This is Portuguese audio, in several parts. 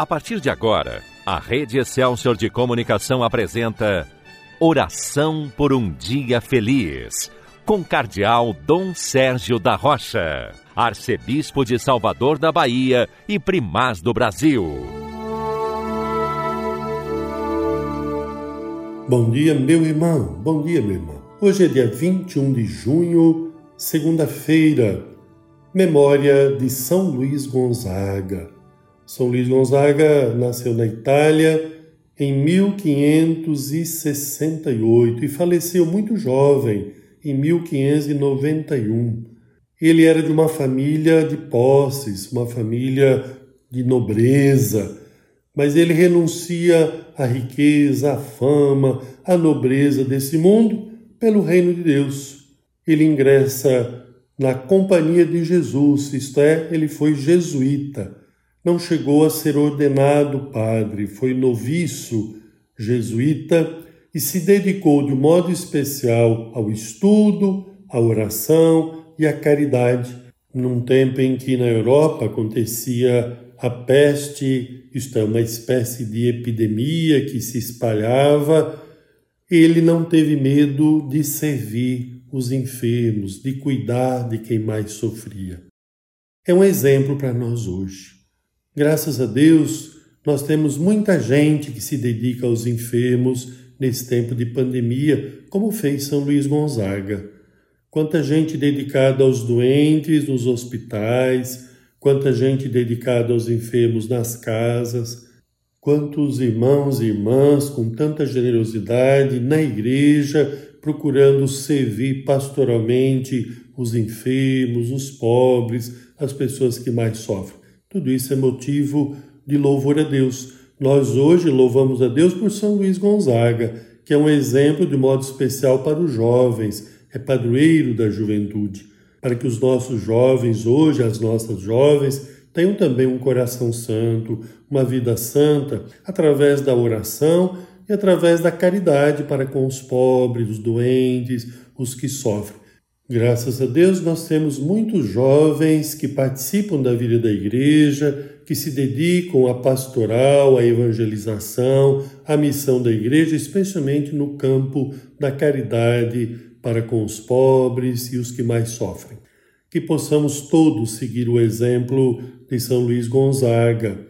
A partir de agora, a Rede Excelsior de Comunicação apresenta Oração por um Dia Feliz, com Cardeal Dom Sérgio da Rocha, Arcebispo de Salvador da Bahia e Primaz do Brasil. Bom dia, meu irmão, bom dia, minha irmã. Hoje é dia 21 de junho, segunda-feira, memória de São Luís Gonzaga são Luís Gonzaga nasceu na Itália em 1568 e faleceu muito jovem, em 1591. Ele era de uma família de posses, uma família de nobreza, mas ele renuncia à riqueza, à fama, à nobreza desse mundo pelo reino de Deus. Ele ingressa na companhia de Jesus, isto é, ele foi jesuíta não chegou a ser ordenado padre, foi noviço jesuíta e se dedicou de modo especial ao estudo, à oração e à caridade, num tempo em que na Europa acontecia a peste, isto é, uma espécie de epidemia que se espalhava, ele não teve medo de servir os enfermos, de cuidar de quem mais sofria. É um exemplo para nós hoje. Graças a Deus, nós temos muita gente que se dedica aos enfermos nesse tempo de pandemia, como fez São Luís Gonzaga. Quanta gente dedicada aos doentes nos hospitais, quanta gente dedicada aos enfermos nas casas, quantos irmãos e irmãs com tanta generosidade na igreja, procurando servir pastoralmente os enfermos, os pobres, as pessoas que mais sofrem. Tudo isso é motivo de louvor a Deus. Nós hoje louvamos a Deus por São Luís Gonzaga, que é um exemplo de modo especial para os jovens, é padroeiro da juventude, para que os nossos jovens hoje, as nossas jovens, tenham também um coração santo, uma vida santa, através da oração e através da caridade para com os pobres, os doentes, os que sofrem. Graças a Deus, nós temos muitos jovens que participam da vida da igreja, que se dedicam à pastoral, à evangelização, à missão da igreja, especialmente no campo da caridade para com os pobres e os que mais sofrem. Que possamos todos seguir o exemplo de São Luís Gonzaga.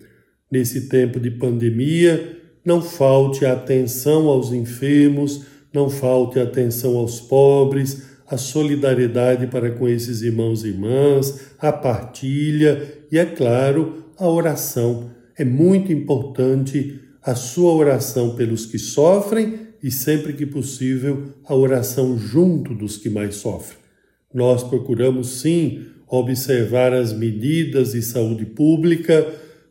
Nesse tempo de pandemia, não falte atenção aos enfermos, não falte atenção aos pobres a solidariedade para com esses irmãos e irmãs, a partilha e, é claro, a oração. É muito importante a sua oração pelos que sofrem e, sempre que possível, a oração junto dos que mais sofrem. Nós procuramos, sim, observar as medidas de saúde pública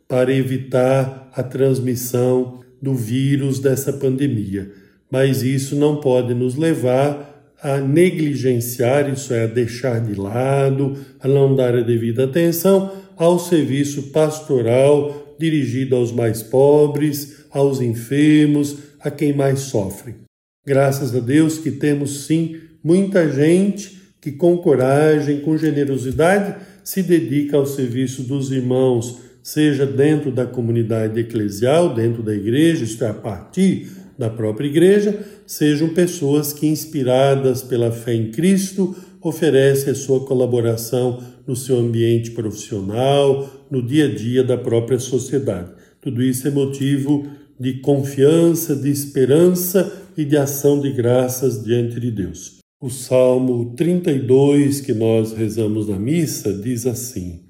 para evitar a transmissão do vírus dessa pandemia, mas isso não pode nos levar a negligenciar, isso é, a deixar de lado, a não dar a devida atenção ao serviço pastoral dirigido aos mais pobres, aos enfermos, a quem mais sofre. Graças a Deus que temos sim muita gente que com coragem, com generosidade, se dedica ao serviço dos irmãos, seja dentro da comunidade eclesial, dentro da igreja, isto é, a partir da própria igreja, sejam pessoas que, inspiradas pela fé em Cristo, oferecem a sua colaboração no seu ambiente profissional, no dia a dia da própria sociedade. Tudo isso é motivo de confiança, de esperança e de ação de graças diante de Deus. O Salmo 32 que nós rezamos na missa diz assim: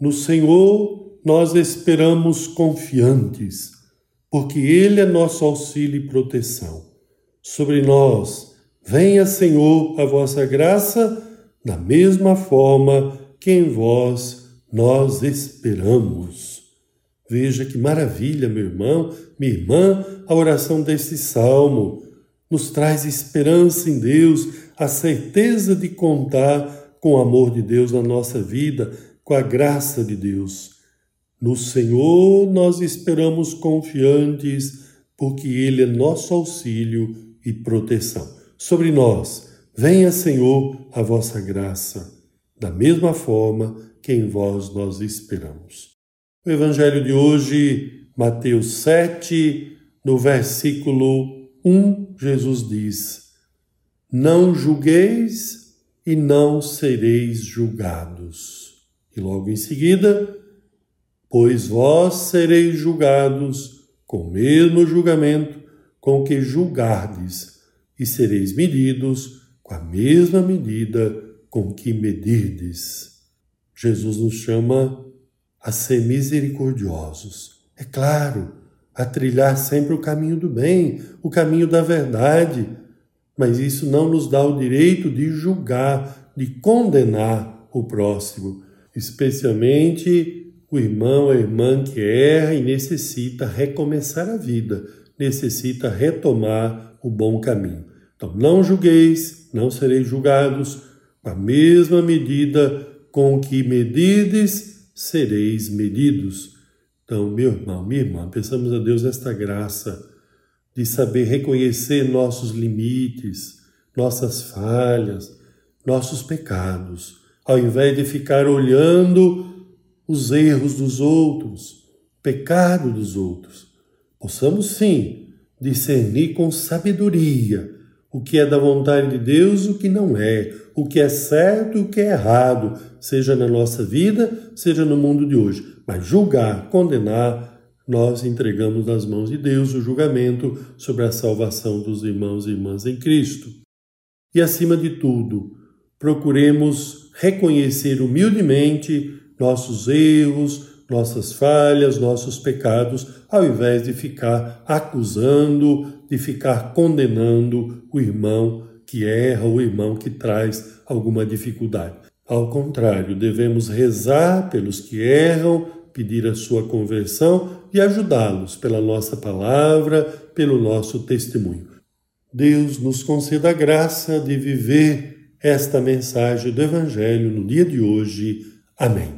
No Senhor nós esperamos confiantes porque Ele é nosso auxílio e proteção. Sobre nós, venha, Senhor, a vossa graça, da mesma forma que em vós nós esperamos. Veja que maravilha, meu irmão, minha irmã, a oração desse salmo nos traz esperança em Deus, a certeza de contar com o amor de Deus na nossa vida, com a graça de Deus. No Senhor nós esperamos confiantes, porque Ele é nosso auxílio e proteção. Sobre nós, venha, Senhor, a vossa graça, da mesma forma que em vós nós esperamos. O Evangelho de hoje, Mateus 7, no versículo 1, Jesus diz: Não julgueis e não sereis julgados. E logo em seguida, pois vós sereis julgados com o mesmo julgamento com que julgardes, e sereis medidos com a mesma medida com que medirdes. Jesus nos chama a ser misericordiosos. É claro, a trilhar sempre o caminho do bem, o caminho da verdade, mas isso não nos dá o direito de julgar, de condenar o próximo, especialmente o irmão, a irmã que erra e necessita recomeçar a vida, necessita retomar o bom caminho. Então, não julgueis, não sereis julgados, com a mesma medida com que medides, sereis medidos. Então, meu irmão, minha irmã, pensamos a Deus esta graça de saber reconhecer nossos limites, nossas falhas, nossos pecados, ao invés de ficar olhando os erros dos outros, pecado dos outros. Possamos sim discernir com sabedoria o que é da vontade de Deus o que não é, o que é certo o que é errado, seja na nossa vida, seja no mundo de hoje. Mas julgar, condenar, nós entregamos nas mãos de Deus o julgamento sobre a salvação dos irmãos e irmãs em Cristo. E acima de tudo, procuremos reconhecer humildemente nossos erros, nossas falhas, nossos pecados, ao invés de ficar acusando, de ficar condenando o irmão que erra, o irmão que traz alguma dificuldade. Ao contrário, devemos rezar pelos que erram, pedir a sua conversão e ajudá-los pela nossa palavra, pelo nosso testemunho. Deus nos conceda a graça de viver esta mensagem do Evangelho no dia de hoje. Amém.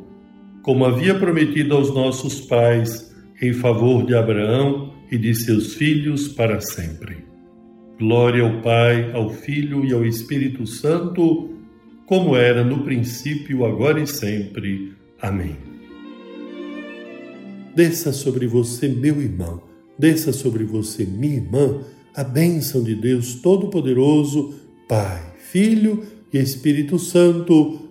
como havia prometido aos nossos pais, em favor de Abraão e de seus filhos para sempre. Glória ao Pai, ao Filho e ao Espírito Santo, como era no princípio, agora e sempre. Amém. Desça sobre você, meu irmão, desça sobre você, minha irmã, a bênção de Deus Todo-Poderoso, Pai, Filho e Espírito Santo